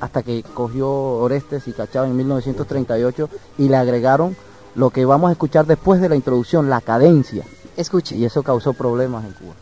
Hasta que cogió Orestes y Cachao en 1938 y le agregaron lo que vamos a escuchar después de la introducción, la cadencia. Escuche. Y eso causó problemas en Cuba.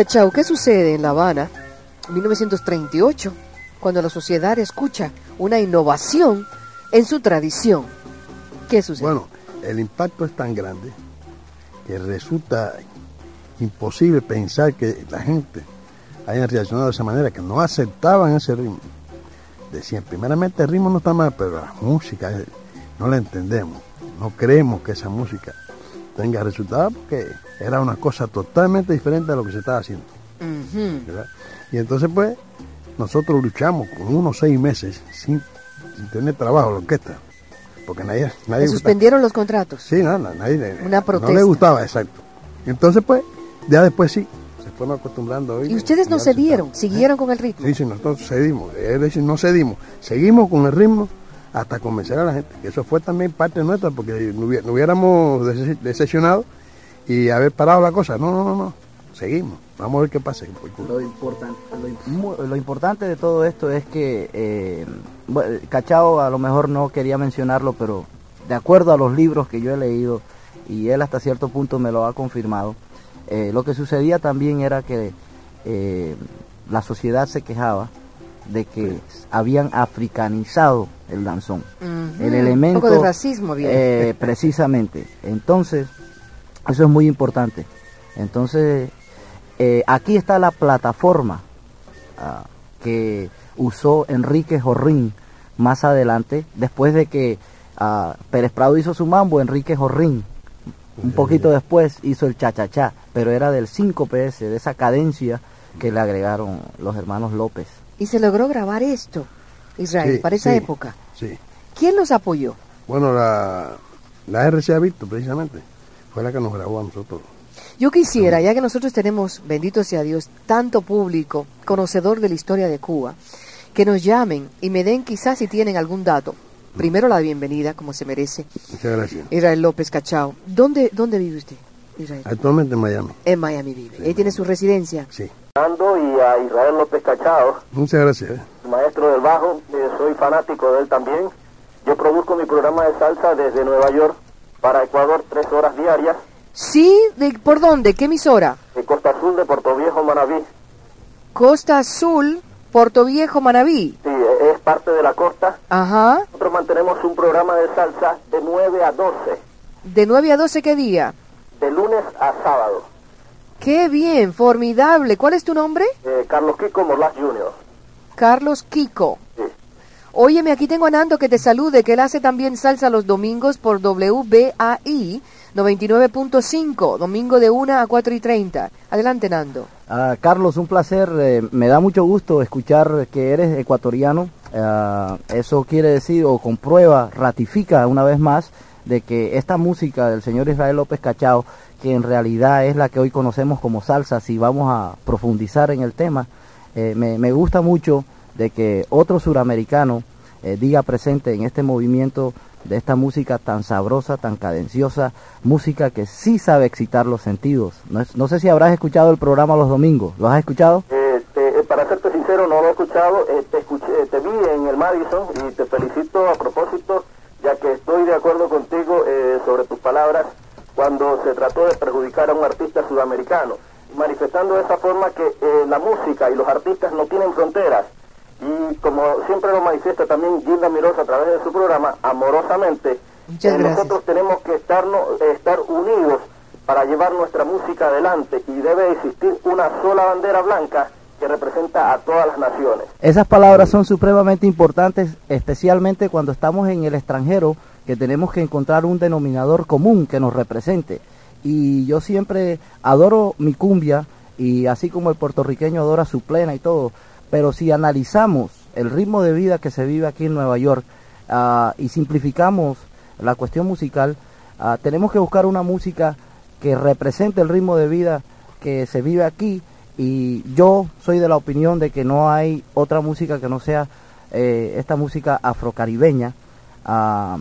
Cachao, ¿qué sucede en La Habana en 1938 cuando la sociedad escucha una innovación en su tradición? ¿Qué sucede? Bueno, el impacto es tan grande que resulta imposible pensar que la gente haya reaccionado de esa manera, que no aceptaban ese ritmo. Decían, primeramente el ritmo no está mal, pero la música eh, no la entendemos, no creemos que esa música tenga resultado porque era una cosa totalmente diferente a lo que se estaba haciendo. Y entonces pues nosotros luchamos con unos seis meses sin, sin tener trabajo la orquesta, porque nadie... nadie ¿Se suspendieron los contratos? Sí, no, no, nadie, Una no protesta. le gustaba, exacto. Entonces pues, ya después sí, se fueron acostumbrando. a ¿Y ustedes no cedieron? ¿Siguieron con el ritmo? Sí, sí, nosotros cedimos, es decir, no cedimos, seguimos con el ritmo hasta convencer a la gente, eso fue también parte nuestra, porque no hubié- no hubiéramos dece- decepcionado y haber parado la cosa, no, no, no, no, seguimos, vamos a ver qué pasa. Lo, importan- lo importante de todo esto es que eh, Cachao a lo mejor no quería mencionarlo, pero de acuerdo a los libros que yo he leído, y él hasta cierto punto me lo ha confirmado, eh, lo que sucedía también era que eh, la sociedad se quejaba de que habían africanizado el danzón. El elemento... Un poco de racismo había. eh, precisamente. Entonces, eso es muy importante. Entonces, eh, aquí está la plataforma ah, que usó Enrique Jorrín más adelante, después de que ah, Pérez Prado hizo su mambo, Enrique Jorrín, un poquito después hizo el cha-cha-cha, pero era del 5PS, de esa cadencia que le agregaron los hermanos López. Y se logró grabar esto, Israel, Sí, para esa sí. época. Sí, ¿Quién los apoyó? bueno, la, la RCA Víctor precisamente fue la que nos grabó a nosotros. Yo quisiera, ya que nosotros tenemos, bendito sea Dios, tanto público conocedor de la historia de Cuba, que nos llamen y me den quizás si tienen algún dato. Primero la bienvenida, como se merece. Muchas gracias. Israel López Cachao. ¿Dónde, dónde vive usted, Israel? Actualmente en Miami, En Miami vive. Ahí tiene su residencia. sí. Y a Israel López Cachao, Muchas gracias. maestro del bajo, eh, soy fanático de él también. Yo produzco mi programa de salsa desde Nueva York para Ecuador, tres horas diarias, Sí, ¿de, ¿por dónde? ¿Qué emisora? en Costa Azul de Puerto Viejo, Manabí. Costa Azul, Puerto Viejo, Manabí. Sí, eh, es parte de la costa. Ajá. Nosotros mantenemos un programa de salsa de 9 a 12, ¿De 9 a 12 qué día? de lunes a sábado. Qué bien, formidable. ¿Cuál es tu nombre? Eh, Carlos Kiko Morlas Jr. Carlos Kiko. Sí. Óyeme, aquí tengo a Nando que te salude, que él hace también salsa los domingos por WBAI 99.5, domingo de 1 a 4 y 30. Adelante, Nando. Ah, Carlos, un placer. eh, me da mucho gusto escuchar que eres ecuatoriano. Ah, eso quiere decir o comprueba, ratifica una vez más de que esta música del señor Israel López Cachao, que en realidad es la que hoy conocemos como salsa, si vamos a profundizar en el tema, eh, me, gusta mucho de que otro suramericano eh, diga presente en este movimiento de esta música tan sabrosa, tan cadenciosa, música que sí sabe excitar los sentidos. No, no sé si habrás escuchado el programa los domingos, ¿lo has escuchado? Eh, te, para serte sincero, no lo he escuchado, te, escuché, te vi en el Madison y te felicito a propósito, ya que estoy de acuerdo contigo sobre tus palabras cuando se trató de perjudicar a un artista sudamericano, manifestando de esa forma que eh, la música y los artistas no tienen fronteras. Y como siempre lo manifiesta también Gilda Mirosa a través de su programa, amorosamente, eh, nosotros tenemos que estarnos, estar unidos para llevar nuestra música adelante y debe existir una sola bandera blanca que representa a todas las naciones. Esas palabras son supremamente importantes, especialmente cuando estamos en el extranjero, que tenemos que encontrar un denominador común que nos represente. Y yo siempre adoro mi cumbia, y así como el puertorriqueño adora su plena y todo, pero si analizamos el ritmo de vida que se vive aquí en Nueva York uh, y simplificamos la cuestión musical, uh, tenemos que buscar una música que represente el ritmo de vida que se vive aquí y yo soy de la opinión de que no hay otra música que no sea eh, esta música afrocaribeña uh,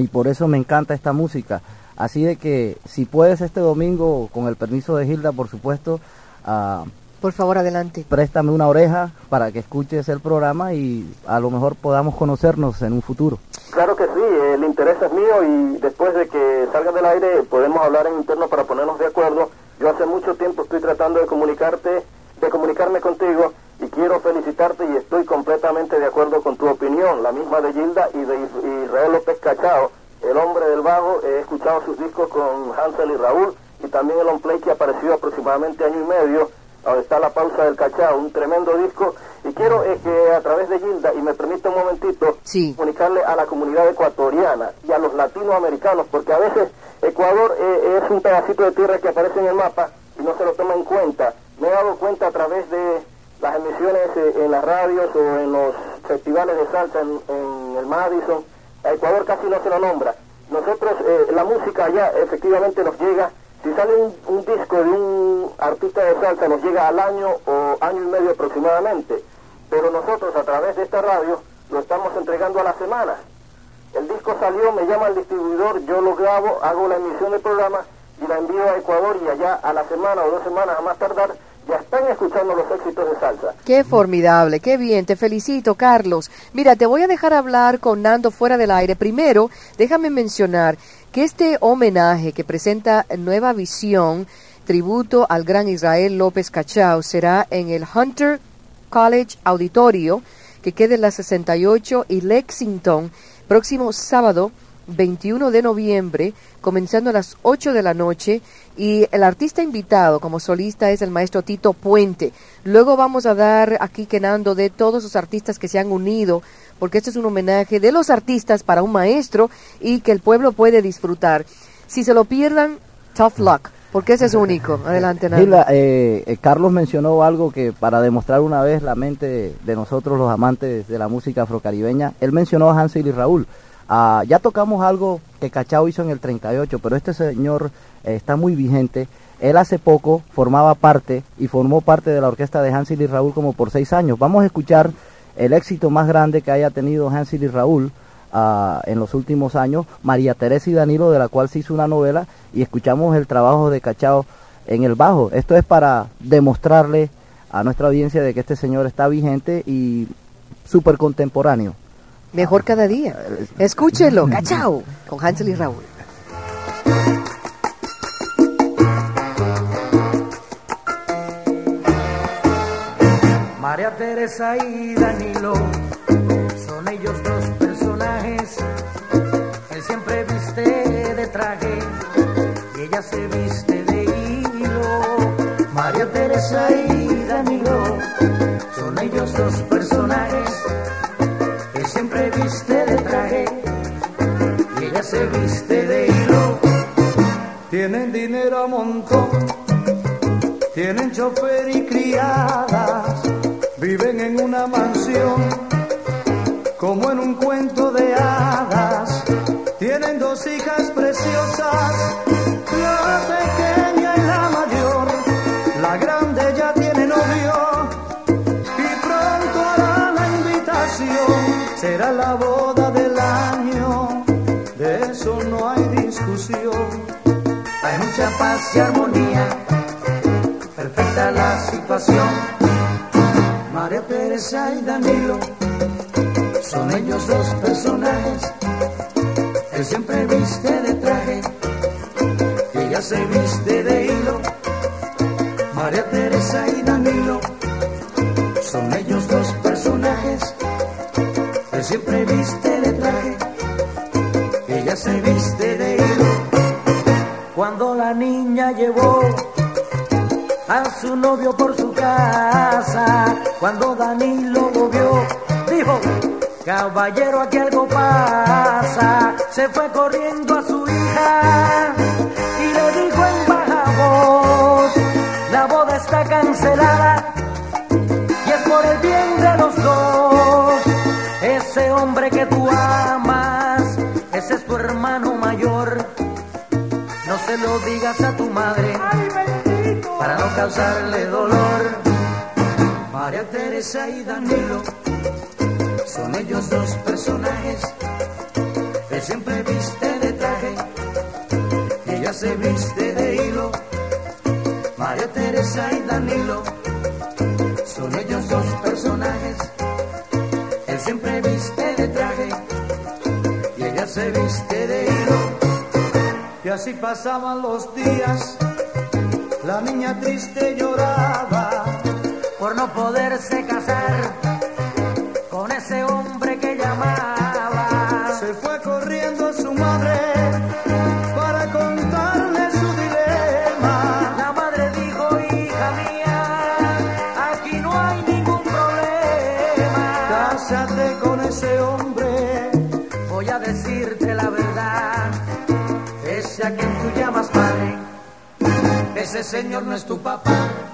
y por eso me encanta esta música. Así de que si puedes este domingo, con el permiso de Hilda, por supuesto, por favor, adelante. Préstame una oreja para que escuches el programa y a lo mejor podamos conocernos en un futuro. Claro que sí, el interés es mío y después de que salga del aire podemos hablar en interno para ponernos de acuerdo yo hace mucho tiempo estoy tratando de comunicarte, de comunicarme contigo y quiero felicitarte y estoy completamente de acuerdo con tu opinión, la misma de Gilda y de Israel López Cachao, el hombre del vago, he escuchado sus discos con Hansel y Raúl y también el on play que apareció aproximadamente año y medio, donde está la pausa del Cachao, un tremendo disco y quiero eh, que a través de Gilda, y me permite un momentito, sí. comunicarle a la comunidad ecuatoriana y a los latinoamericanos, porque a veces Ecuador eh, es un pedacito de tierra que aparece en el mapa y no se lo toma en cuenta. Me he dado cuenta a través de las emisiones eh, en las radios o en los festivales de salsa en, en, el Madison. A Ecuador casi no se lo nombra. Nosotros, eh, la música allá efectivamente nos llega, si sale un, disco de un artista de salsa nos llega al año o año y medio aproximadamente, pero nosotros a través de esta radio lo estamos entregando a la semana. El disco salió, me llama el distribuidor, yo lo grabo, hago la emisión del programa y la envío a Ecuador y allá a la semana o dos semanas a más tardar ya están escuchando los éxitos de salsa. Qué formidable, qué bien, te felicito Carlos. Mira, te voy a dejar hablar con Nando fuera del aire. Primero, déjame mencionar que este homenaje que presenta Nueva Visión, tributo al gran Israel López Cachao, será en el Hunter College Auditorio, que queda en la 68 y Lexington próximo sábado 21 de noviembre, comenzando a las 8 de la noche, y el artista invitado como solista es el maestro Tito Puente. Luego vamos a dar aquí quenando de todos los artistas que se han unido, porque este es un homenaje de los artistas para un maestro y que el pueblo puede disfrutar. Si se lo pierdan, tough luck. Porque ese es único. Adelante, Gila, eh, eh, Carlos mencionó algo que para demostrar una vez la mente de nosotros los amantes de la música afrocaribeña, él mencionó a Hansel y Raúl. Ah, ya tocamos algo que Cachao hizo en el 38, pero este señor eh, está muy vigente. Él hace poco formaba parte y formó parte de la orquesta de Hansel y Raúl como por seis años. Vamos a escuchar el éxito más grande que haya tenido Hansel y Raúl uh, en los últimos años, María Teresa y Danilo, de la cual se hizo una novela, y escuchamos el trabajo de Cachao en el bajo. Esto es para demostrarle a nuestra audiencia de que este señor está vigente y súper contemporáneo. Mejor cada día. Escúchelo, Cachao, con Hansel y Raúl. María Teresa y Danilo son ellos dos personajes. Él siempre viste de traje y ella se viste de hilo. María Teresa y Danilo son ellos dos personajes. Se viste de hilo. Tienen dinero a montón, tienen chofer y criadas, viven en una mansión como en un cuento de hadas. Tienen dos hijas preciosas, paz armonía, perfecta la situación. María Teresa y Danilo son ellos dos personajes. Él siempre viste de traje, ella se viste de hilo. Llevó a su novio por su casa, cuando Danilo lo vio, dijo, caballero aquí algo pasa, se fue corriendo a su hija y le dijo en baja voz, la boda está cancelada se lo digas a tu madre para no causarle dolor. María Teresa y Danilo son ellos dos personajes. Él siempre viste de traje y ella se viste de hilo. María Teresa y Danilo son ellos dos personajes. Él siempre viste de traje y ella se viste. Y así pasaban los días. La niña triste lloraba por no poderse casar ese señor no es tu papá.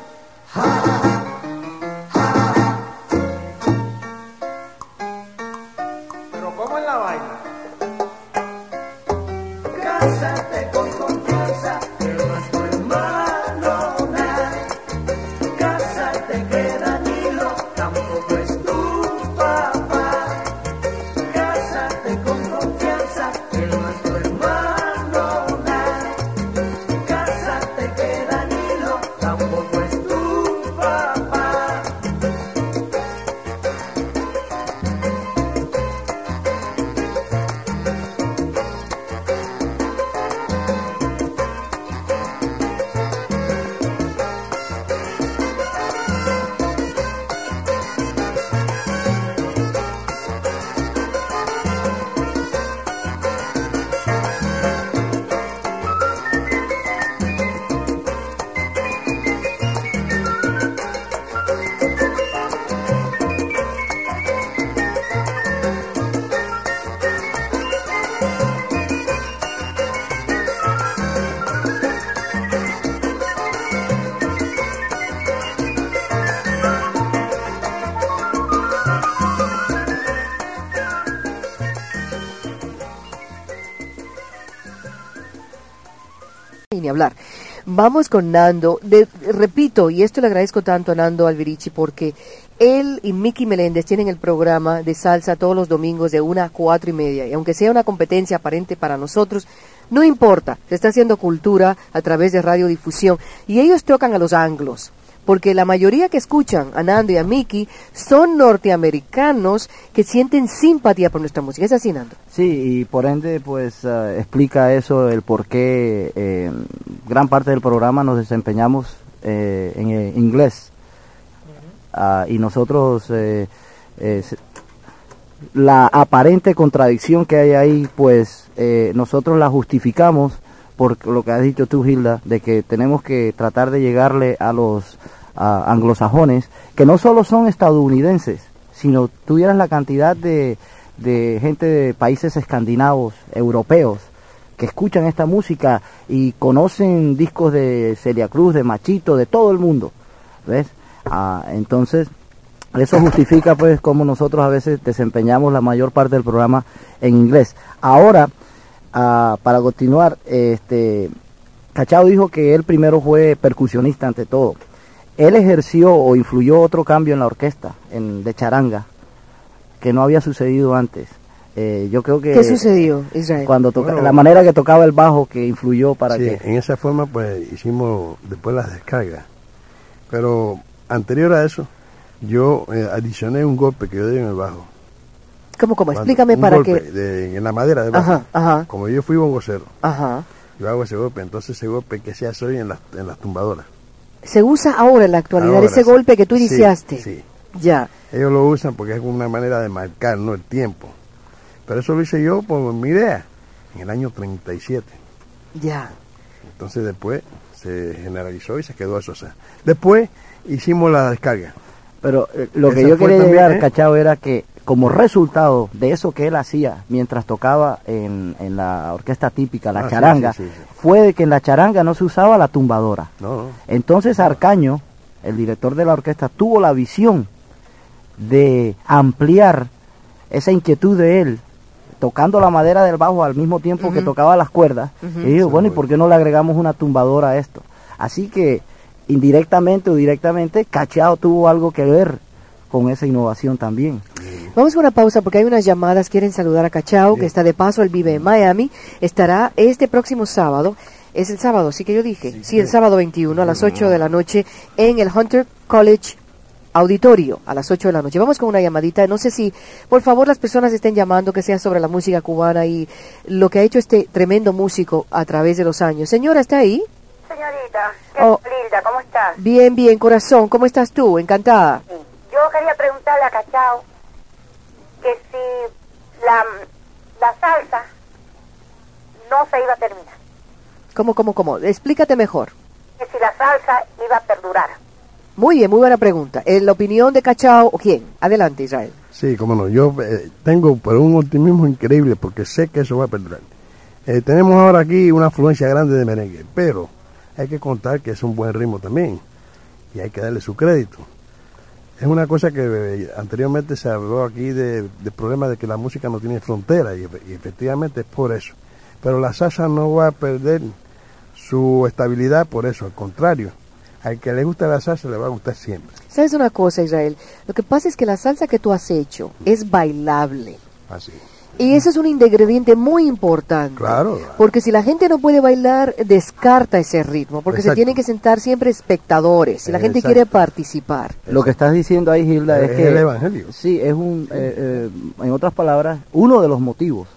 Vamos con Nando. De- repito, y esto le agradezco tanto a Nando Alberici porque él y Miki Meléndez tienen el programa de salsa todos los domingos de una a cuatro y media. Y aunque sea una competencia aparente para nosotros, no importa. Se está haciendo cultura a través de radiodifusión. Y ellos tocan a los anglos. Porque la mayoría que escuchan a Nando y a Miki son norteamericanos que sienten simpatía por nuestra música. ¿Es así, Nando? Sí, y por ende, pues eh, explica eso, el por qué eh, gran parte del programa nos desempeñamos eh, en eh, inglés. Ah, y nosotros, eh, la aparente contradicción que hay ahí, pues eh, nosotros la justificamos por lo que has dicho tú, Hilda, de que tenemos que tratar de llegarle a los anglosajones, que no solo son estadounidenses, sino tuvieras la cantidad de, de gente de países escandinavos, europeos, que escuchan esta música y conocen discos de Celia Cruz, de Machito, de todo el mundo, ¿ves? Ah, entonces, eso justifica pues cómo nosotros a veces desempeñamos la mayor parte del programa en inglés. Ahora, ah, para continuar, este, Cachao dijo que él primero fue percusionista ante todo. Él ejerció o influyó otro cambio en la orquesta, en, de charanga, que no había sucedido antes. Eh, yo creo que ¿Qué sucedió, Israel? cuando toca, Bueno. la manera que tocaba el bajo que influyó para Sí, que en esa forma pues hicimos después las descargas. Pero anterior a eso, yo eh, adicioné un golpe que yo di en el bajo. ¿Cómo, cómo? Cuando- Explícame un para golpe que... de- en la madera del bajo. Ajá, ajá, Como yo fui bongocero, ajá. yo hago ese golpe. Entonces ese golpe que se hace hoy en las, en las tumbadoras. Se usa ahora en la actualidad Ahora ese sí. golpe que tú Sí, iniciaste. Sí, Ya. Ellos lo usan porque es una manera de marcar, ¿no? El tiempo. Pero eso lo hice yo por mi idea, en el año 37. Ya. Entonces después se generalizó y se quedó eso. o sea. Después hicimos la descarga. Pero eh, lo que yo quería también, llegar, ¿eh? Cachao, era que como resultado de eso que él hacía mientras tocaba en, en la orquesta típica, la Ah, charanga, sí, sí, sí. fue de que en la charanga no se usaba la tumbadora. No, no. Entonces Arcaño, el director de la orquesta, tuvo la visión de ampliar esa inquietud de él, tocando la madera del bajo al mismo tiempo que tocaba las cuerdas. Y dijo, bueno, ¿y por qué no le agregamos una tumbadora a esto? Así que indirectamente o directamente, Cachao tuvo algo que ver con esa innovación también. Vamos a una pausa porque hay unas llamadas. Quieren saludar a Cachao, que está de paso. Él vive en Miami. Estará este próximo sábado. Es el sábado, sí que yo dije. Sí, el sábado 21 a las 8 de la noche en el Hunter College Auditorio a las 8 de la noche. Vamos con una llamadita. No sé si, por favor, las personas estén llamando, que sea sobre la música cubana y lo que ha hecho este tremendo músico a través de los años. Señora, ¿está ahí? Señorita, ¿qué Oh. Lilda? ¿Cómo estás? Bien, bien, corazón. ¿Cómo estás tú? Encantada. Sí. Yo quería preguntarle a Cachao que si la, la salsa no se iba a terminar, ¿Cómo, cómo, cómo? Explícate mejor. que si la salsa iba a perdurar. Muy bien, muy buena pregunta. En la opinión de Cachao, ¿o quién? Adelante, Israel. Sí, cómo no. Yo eh, tengo pero un optimismo increíble porque sé que eso va a perdurar. Eh, tenemos ahora aquí una afluencia grande de merengue, pero hay que contar que es un buen ritmo también y hay que darle su crédito. Es una cosa que eh, anteriormente se habló aquí de, de problema de que la música no tiene frontera y efectivamente es por eso. Pero la salsa no va a perder su estabilidad por eso, al contrario. Al que le gusta la salsa le va a gustar siempre. ¿Sabes una cosa, Israel? Lo que pasa es que la salsa que tú has hecho es bailable. Así. Y eso es un ingrediente muy importante. Claro. Porque si la gente no puede bailar, descarta ese ritmo. Porque se tienen que sentar siempre espectadores. Si la gente Exacto. quiere participar. Lo que estás diciendo ahí, Gilda, es, Es que... el evangelio. Sí, es un, eh, eh, en otras palabras, uno de los motivos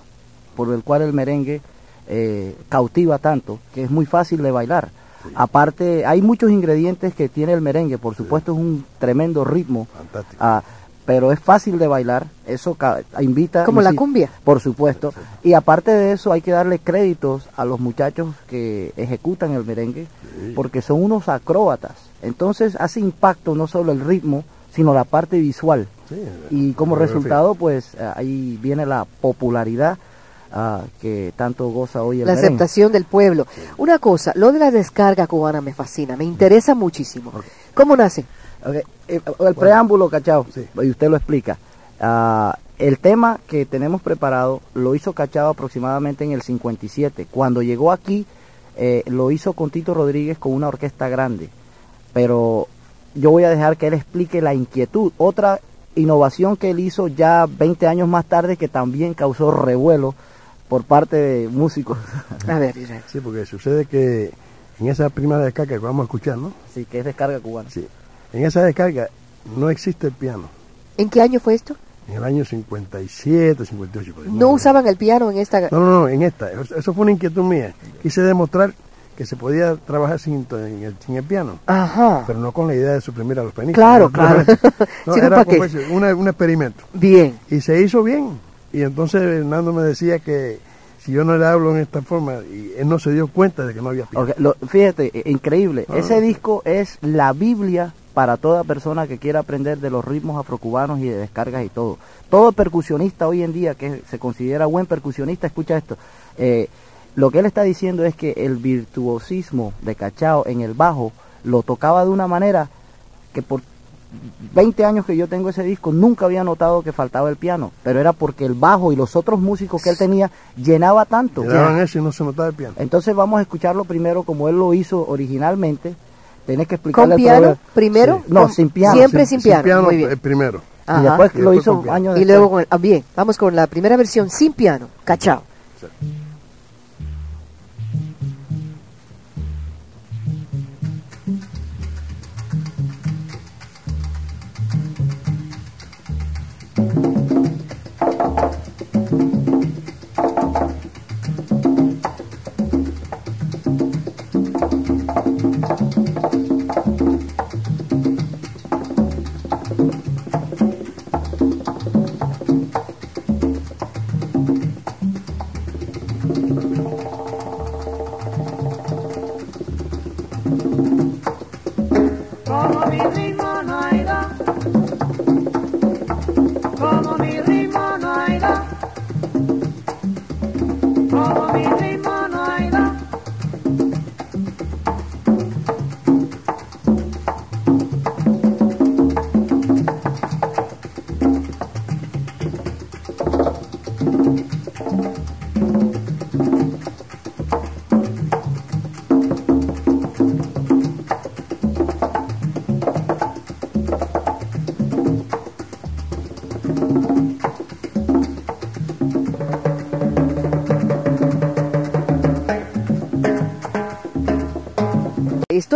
por el cual el merengue eh, cautiva tanto, que es muy fácil de bailar. Aparte, hay muchos ingredientes que tiene el merengue, por supuesto es un tremendo ritmo, Fantástico. ah, pero es fácil de bailar, eso invita... Como la cumbia. Por supuesto. Y aparte de eso, hay que darle créditos a los muchachos que ejecutan el merengue, porque son unos acróbatas. Entonces hace impacto no solo el ritmo, sino la parte visual. Sí, Y como resultado, pues eh, ahí viene la popularidad ah, que tanto goza hoy el La merengue. aceptación del pueblo. Una cosa, lo de la descarga cubana me fascina, me interesa muchísimo. ¿Cómo nace? Ok, eh, El preámbulo, cachao, Sí. y usted lo explica. Ah, el tema que tenemos preparado lo hizo Cachao aproximadamente en el 57. Cuando llegó aquí, eh, lo hizo con Tito Rodríguez con una orquesta grande. Pero yo voy a dejar que él explique la inquietud. Otra innovación que él hizo ya 20 años más tarde que también causó revuelo por parte de músicos. A ver. Sí, porque sucede que en esa primera descarga que vamos a escuchar, ¿no? Así que es descarga cubana. Sí. En esa descarga no existe el piano. ¿En qué año fue esto? En el año 57, 58. por ahí, más No o usaban el piano en esta... No, no, no, en esta. Eso fue una inquietud mía. Quise demostrar que se podía trabajar sin, el, sin el piano, Ajá. pero no con la idea de suprimir a los pianistas. Claro, No, claro. No, Sino era una- un experimento. Bien. Y se hizo bien. Y entonces Hernando me decía que si yo no le hablo en esta forma, y él no se dio cuenta de que no había piano. Lo- fíjate, eh, increíble. Ah. Ese disco es la Biblia para toda persona que quiera aprender de los ritmos afrocubanos y de descargas y todo. Todo percusionista hoy en día que se considera buen percusionista, escucha esto. eh, lo que él está diciendo es que el virtuosismo de Cachao en el bajo lo tocaba de una manera que por 20 años que yo tengo ese disco, nunca había notado que faltaba el piano, pero era porque el bajo y los otros músicos que él tenía llenaba tanto. Graban eso y no se notaba el piano. Entonces vamos a escucharlo primero como él lo hizo originalmente. Tienes que explicarle ¿Con piano primero? No, Con- sin piano. Siempre Sin- sin piano. Muy bien. eh, primero. Y Ajá. después Y lo después hizo con piano. años Y después. luego, con el- ah, bien, vamos con la primera versión sin piano, cachao. Como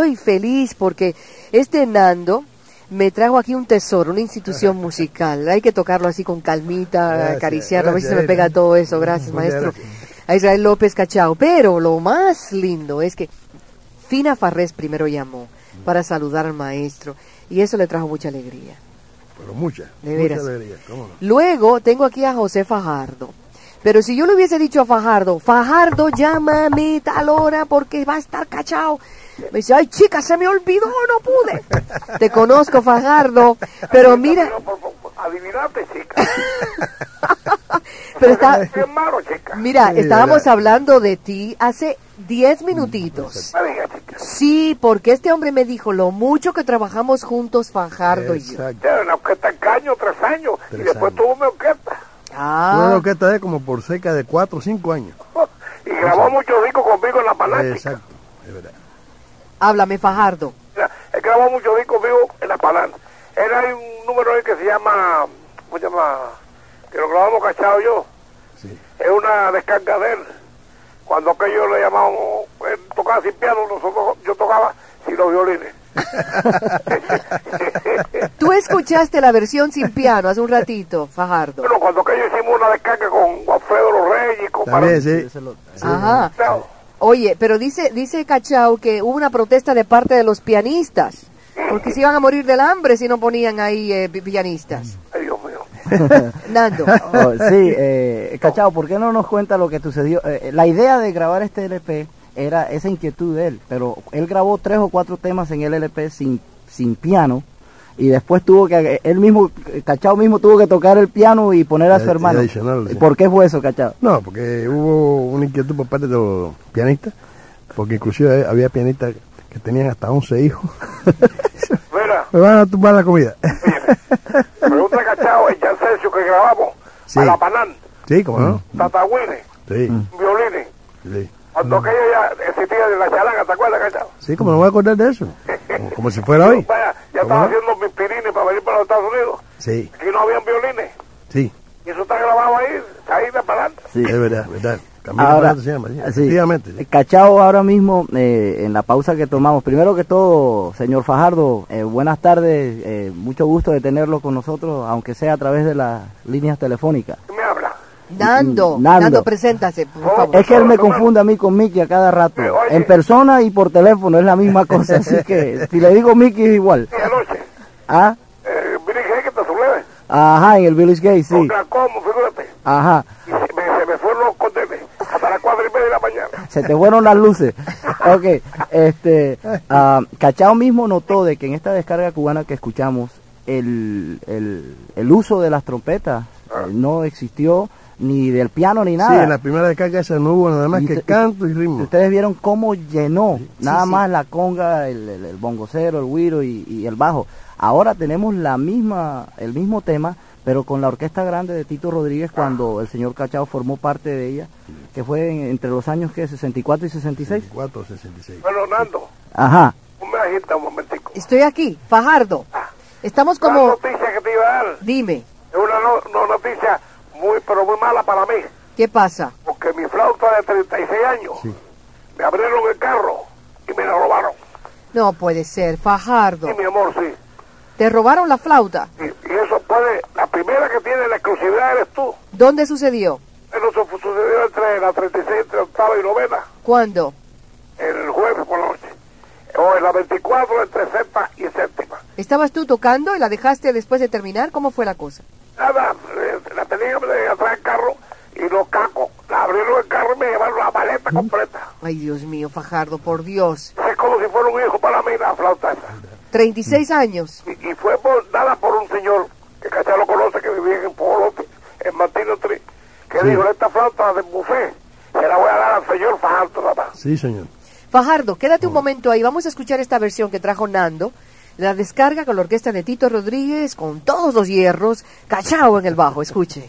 Estoy feliz porque este Nando me trajo aquí un tesoro, una institución musical. Hay que tocarlo así con calmita, Gracias, acariciarlo, a ver si se me gracias, pega todo eso. Gracias, maestro. gracias. A Israel López Cachao. Pero lo más lindo es que Fina Farrés primero llamó para saludar al maestro y eso le trajo mucha alegría. Pero mucha. De veras. Mucha alegría. ¿Cómo no? Luego tengo aquí a José Fajardo. Pero si yo le hubiese dicho a Fajardo, Fajardo, llámame tal hora porque va a estar cachao. Me dice, ay chica, se me olvidó, no pude. Te conozco, Fajardo, pero mira, Adivinaste, chica. pero está, mira, estábamos hablando de ti hace 10 minutitos. Sí, porque este hombre me dijo lo mucho que trabajamos juntos, Fajardo y yo. Exacto. Ya en la orquesta en Caño, tres años. y después años. tuvo mi orquesta. Tuve Ah, una orquesta de como por cerca de 4 o 5 años. Y grabó muchos discos conmigo en la Paláncia. Exacto. Es verdad. Háblame, Fajardo. Mira, Él grabó muchos discos conmigo en la Paláncia. Él hay un número ahí que se llama, ¿cómo se llama? Que lo grabamos cachado yo. Sí. Es una descarga de él. Cuando aquello le llamamos, él tocaba sin piano, nosotros, yo tocaba sin los violines. Tú escuchaste la versión sin piano hace un ratito, Fajardo. Bueno, cuando aquello hicimos una descarga con Alfredo Los Reyes, con También, sí. Ese lo- Ajá. Para- Oye, pero dice, dice Cachao que hubo una protesta de parte de los pianistas, porque se iban a morir del hambre si no ponían ahí eh, pi- pianistas. Ay, Dios mío. Nando, Oh, sí, eh, Cachao, ¿por qué no nos cuenta lo que sucedió? Eh, la idea de grabar este LP era esa inquietud de él, pero él grabó tres o cuatro temas en el LP sin, sin piano y después tuvo que, él mismo, Cachao mismo tuvo que tocar el piano y poner a Y- su y hermano. sí. ¿Por qué fue eso, Cachao? No, porque hubo una inquietud por parte de los pianistas, porque inclusive había pianistas que tenían hasta 11 hijos. Mira, Me van a tumbar la comida. pregunta a Cachao, el Jansencio que grabamos, Sí. a la Panán, sí, ¿cómo no? Sí, violines. sí. Cuando aquello ya existía de la charanga, ¿te acuerdas, Cachao? Sí, como no me voy a acordar de eso. Como, como si fuera hoy. Vaya, ya ¿Cómo estaba no? haciendo mis pirines para venir para los Estados Unidos. Sí, Aquí no habían violines. sí, Y eso está grabado ahí, ahí de para adelante. Sí. es verdad, verdad. Camilo Ahora, se llama, sí, sí. efectivamente. sí. Cachao ahora mismo, eh, en la pausa que tomamos, primero que todo, señor Fajardo, eh, buenas tardes, eh, mucho gusto de tenerlo con nosotros, aunque sea a través de las líneas telefónicas. ¿Qué me habla? Nando, Nando. Nando, preséntase, por favor. Es que él me confunde a mí con Mickey a cada rato, Oye. en persona y por teléfono, es la misma cosa, así que si le digo Mickey es igual. Y anoche, Ah, eh, que te subleve. ajá, en el Village Gate, sí, cómo, figúrate. ajá, Y se me, se me fueron los condenes hasta las cuatro y media de la mañana. se te fueron las luces. Ok, este, ah, Cachao mismo notó de que en esta descarga cubana que escuchamos, el, el, el uso de las trompetas eh, no existió ni del piano ni Sí, nada. en la primera descarga esa no hubo nada más Y que canto y ritmo. Ustedes vieron cómo llenó nada sí. más la conga, el, el, el bongocero, el güiro y, y el bajo. Ahora tenemos la misma, el mismo tema, pero con la orquesta grande de Tito Rodríguez cuando el señor Cachao formó parte de ella, que fue en- entre los años que 64 y 66. 4 66. Bueno, Nando, Ajá. un mensajito un momentico. Estoy aquí, Fajardo. Estamos Una como... noticia que te iba a dar, Dime, es una no- no noticia muy, pero muy mala para mí, ¿qué pasa? porque mi flauta de 36 años, Sí. me abrieron el carro y me la robaron. No puede ser, Fajardo. Y mi amor, sí. ¿Te robaron la flauta? Y, y eso puede, la primera que tiene la exclusividad eres tú. ¿Dónde sucedió? Eso su- sucedió entre la 36, entre octava y novena, ¿Cuándo? el jueves por la noche. O en la 24, entre sexta y séptima. ¿Estabas tú tocando y la dejaste después de terminar? ¿Cómo fue la cosa? Nada, eh, la tenía atrás del carro y los cacos la abrieron el carro y me llevaron la maleta completa. Ay, Dios mío, Fajardo, por Dios. Es como si fuera un hijo para mí la flauta esa. 36 años. Y, y fue por, dada por un señor que Cachá lo conoce, que vivía en Polo, en Martino Tri, que dijo, esta flauta de buffet se la voy a dar al señor Fajardo nada más. Sí, señor. Fajardo, quédate un momento ahí. Vamos a escuchar esta versión que trajo Nando. La descarga con la orquesta de Tito Rodríguez, con todos los hierros. Cachao en el bajo, escuche.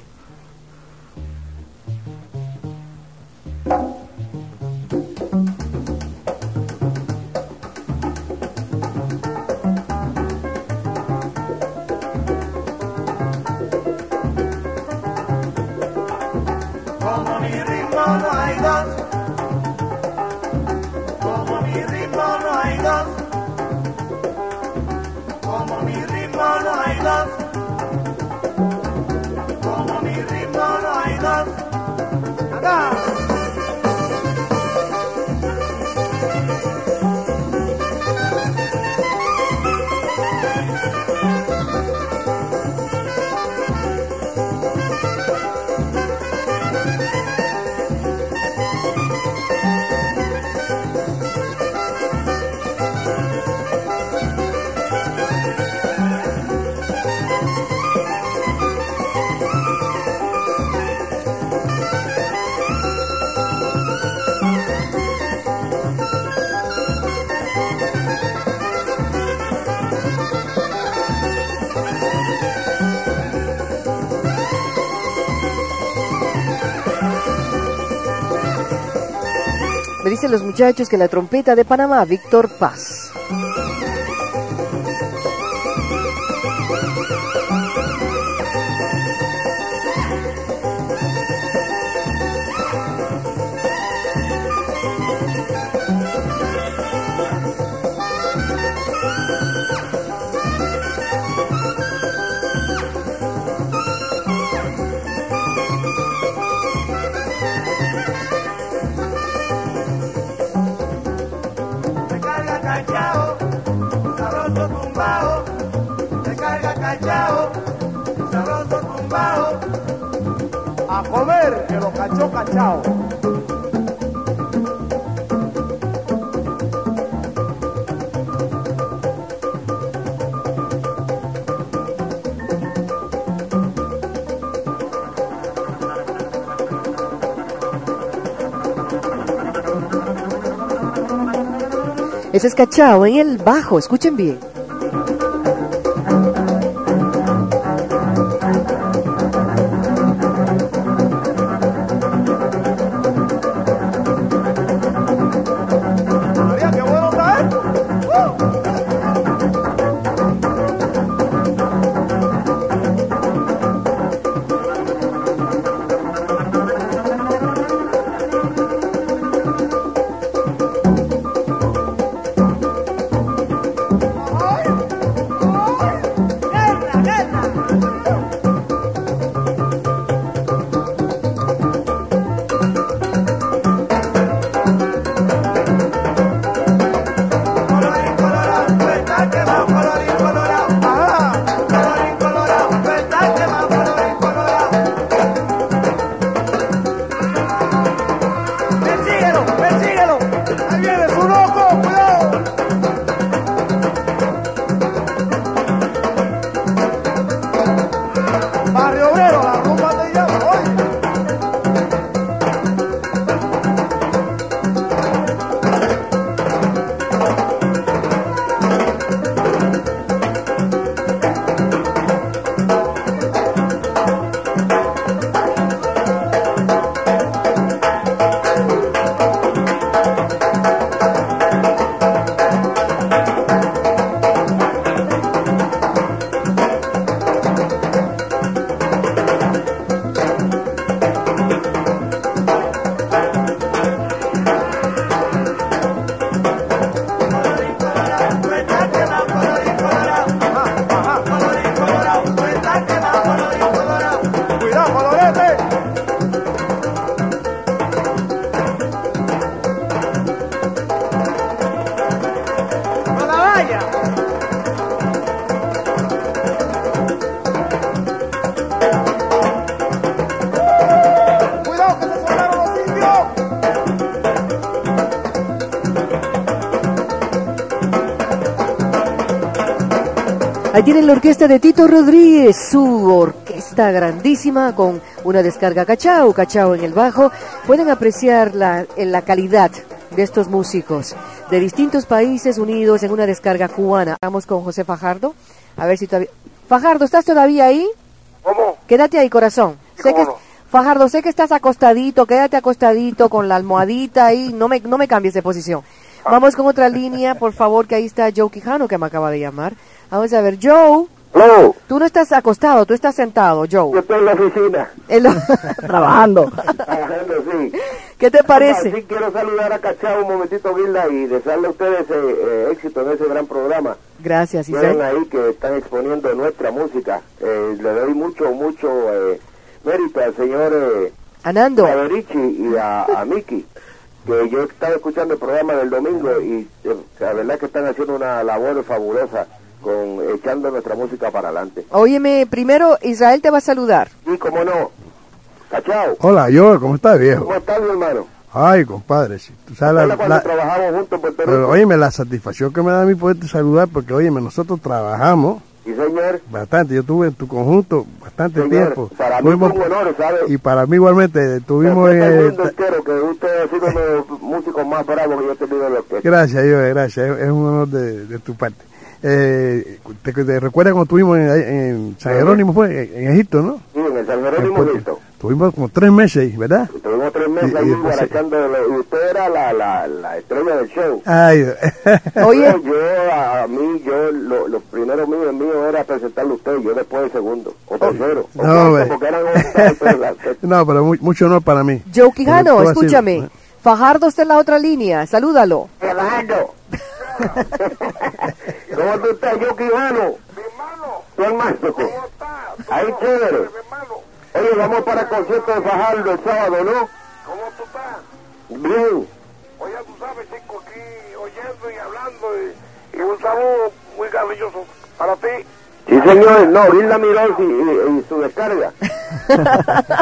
Los muchachos que la trompeta de Panamá, Víctor Paz. Es Cachao en el bajo, escuchen bien. Tienen la orquesta de Tito Rodríguez, su orquesta grandísima con una descarga cachao, cachao en el bajo. Pueden apreciar la, en la calidad de estos músicos de distintos países unidos en una descarga cubana. Vamos con José Fajardo, a ver si todavía... Fajardo, ¿estás todavía ahí? ¿Cómo? Quédate ahí, corazón. Sí, Sé que, cómo no. Fajardo, sé que estás acostadito, quédate acostadito con la almohadita ahí, no me, no me cambies de posición. Vamos con otra línea, por favor, que ahí está Joe Quijano que me acaba de llamar. Vamos a ver, Joe, No, tú no estás acostado, tú estás sentado, yo Joe. estoy en la oficina. En lo- Trabajando. Trabajando, sí. ¿Qué te parece? Sí, quiero saludar a Cachao un momentito, Gilda, y desearle a ustedes eh, eh, éxito en ese gran programa. Gracias, Isaac. ahí que están exponiendo nuestra música. Eh, le doy mucho, mucho eh, mérito al señor eh, Anando, Federici y a, a Miki, que yo estaba escuchando el programa del domingo y eh, la verdad que están haciendo una labor fabulosa con echando nuestra música para adelante. óyeme, primero Israel te va a saludar. Y como no, Cachao, Hola, yo, ¿cómo estás, viejo? ¿cómo estás mi hermano? Ay, compadre, si tú sabes la, ¿Recuerdas cuando la- trabajamos juntos en pero, óyeme, la satisfacción que me da a mí poderte saludar, porque, óyeme, nosotros trabajamos Sí, señor. bastante, yo estuve en tu conjunto bastante Señor, tiempo. para mí Fuimos- fue un honor, ¿sabes? y para mí igualmente, en... el eh, entero, que usted ha sido uno de los músicos más bravos que yo he tenido en la orquesta. Gracias, yo, gracias, es, es un honor de, de tu parte. Eh, te, te recuerdas cuando estuvimos en, en San Jerónimo, fue, en, en Egipto, ¿no? Sí, en el San Jerónimo listo. Estuvimos como tres meses ahí, ¿verdad? Estuvimos tres meses Y- y ahí guarachando, y usted era la, la, la estrella del show. Ay, Oye, Yo, yo, a mí, yo, lo, lo primero mío, mío era presentarlo a usted, yo después de segundo, o tercero, o No, cuarto, ve. porque eran no, pero mu- mucho honor para mí. Joe Quijano, escúchame. Fajardo está en la otra línea, salúdalo. Fernando. ¿Cómo tú estás, yo, Quijano? Mi hermano, Tu hermano. ¿cómo estás? Ahí, chévere. Mi hermano, Oye, vamos para el concierto de Fajardo el sábado, ¿no? ¿cómo tú estás? Bien. Oye, tú sabes, chico, aquí oyendo y hablando y, y un saludo muy cariñoso para ti. Sí, señor. No, Gilda Miró y, y- y su descarga.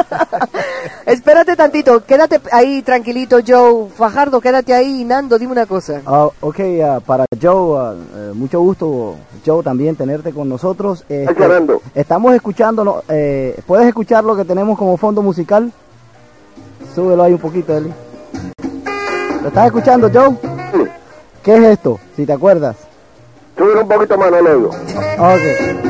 Espérate tantito, quédate ahí tranquilito, Joe. Fajardo, quédate ahí. Nando, dime una cosa. Ah, ok, ah, para Joe, ah, eh, mucho gusto, Joe, también tenerte con nosotros. Este, Fernando. estamos escuchando, ¿no? Eh, ¿puedes escuchar lo que tenemos como fondo musical? Súbelo ahí un poquito, Eli. ¿Lo estás escuchando, Joe? Sí. ¿Qué es esto? Si te acuerdas. Sube un poquito más, no lo oigo. Ok.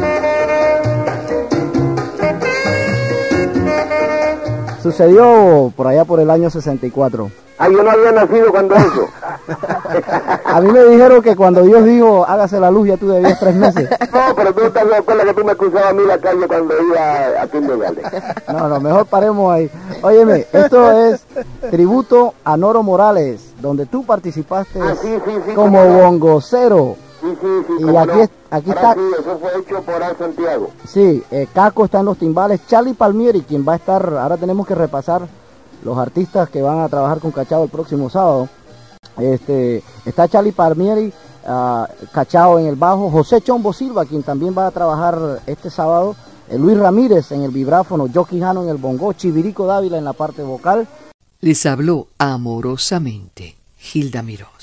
Sucedió por allá por el año 64. Ah, yo no había nacido cuando eso. A mí me dijeron que cuando Dios dijo, hágase la luz, ya tú debías tres meses. No, pero tú no te acuerdas que tú me cruzabas a mí la calle cuando iba a Kindergarten. No, no, mejor paremos ahí. Óyeme, esto es tributo a Noro Morales, donde tú participaste Ah, sí, sí, sí, como bongocero. Sí, sí, sí. Y aquí no. aquí Ahora está- Sí, eso fue hecho por Al Santiago. Sí, eh, Caco está en los timbales, Charlie Palmieri, quien va a estar, ahora tenemos que repasar los artistas que van a trabajar con Cachao el próximo sábado. Este, está Charlie Palmieri, ah, Cachao en el bajo, José Chombo Silva, quien también va a trabajar este sábado, eh, Luis Ramírez en el vibráfono, Joe Quijano en el bongo, Chivirico Dávila en la parte vocal, Les habló amorosamente Gilda Mirós.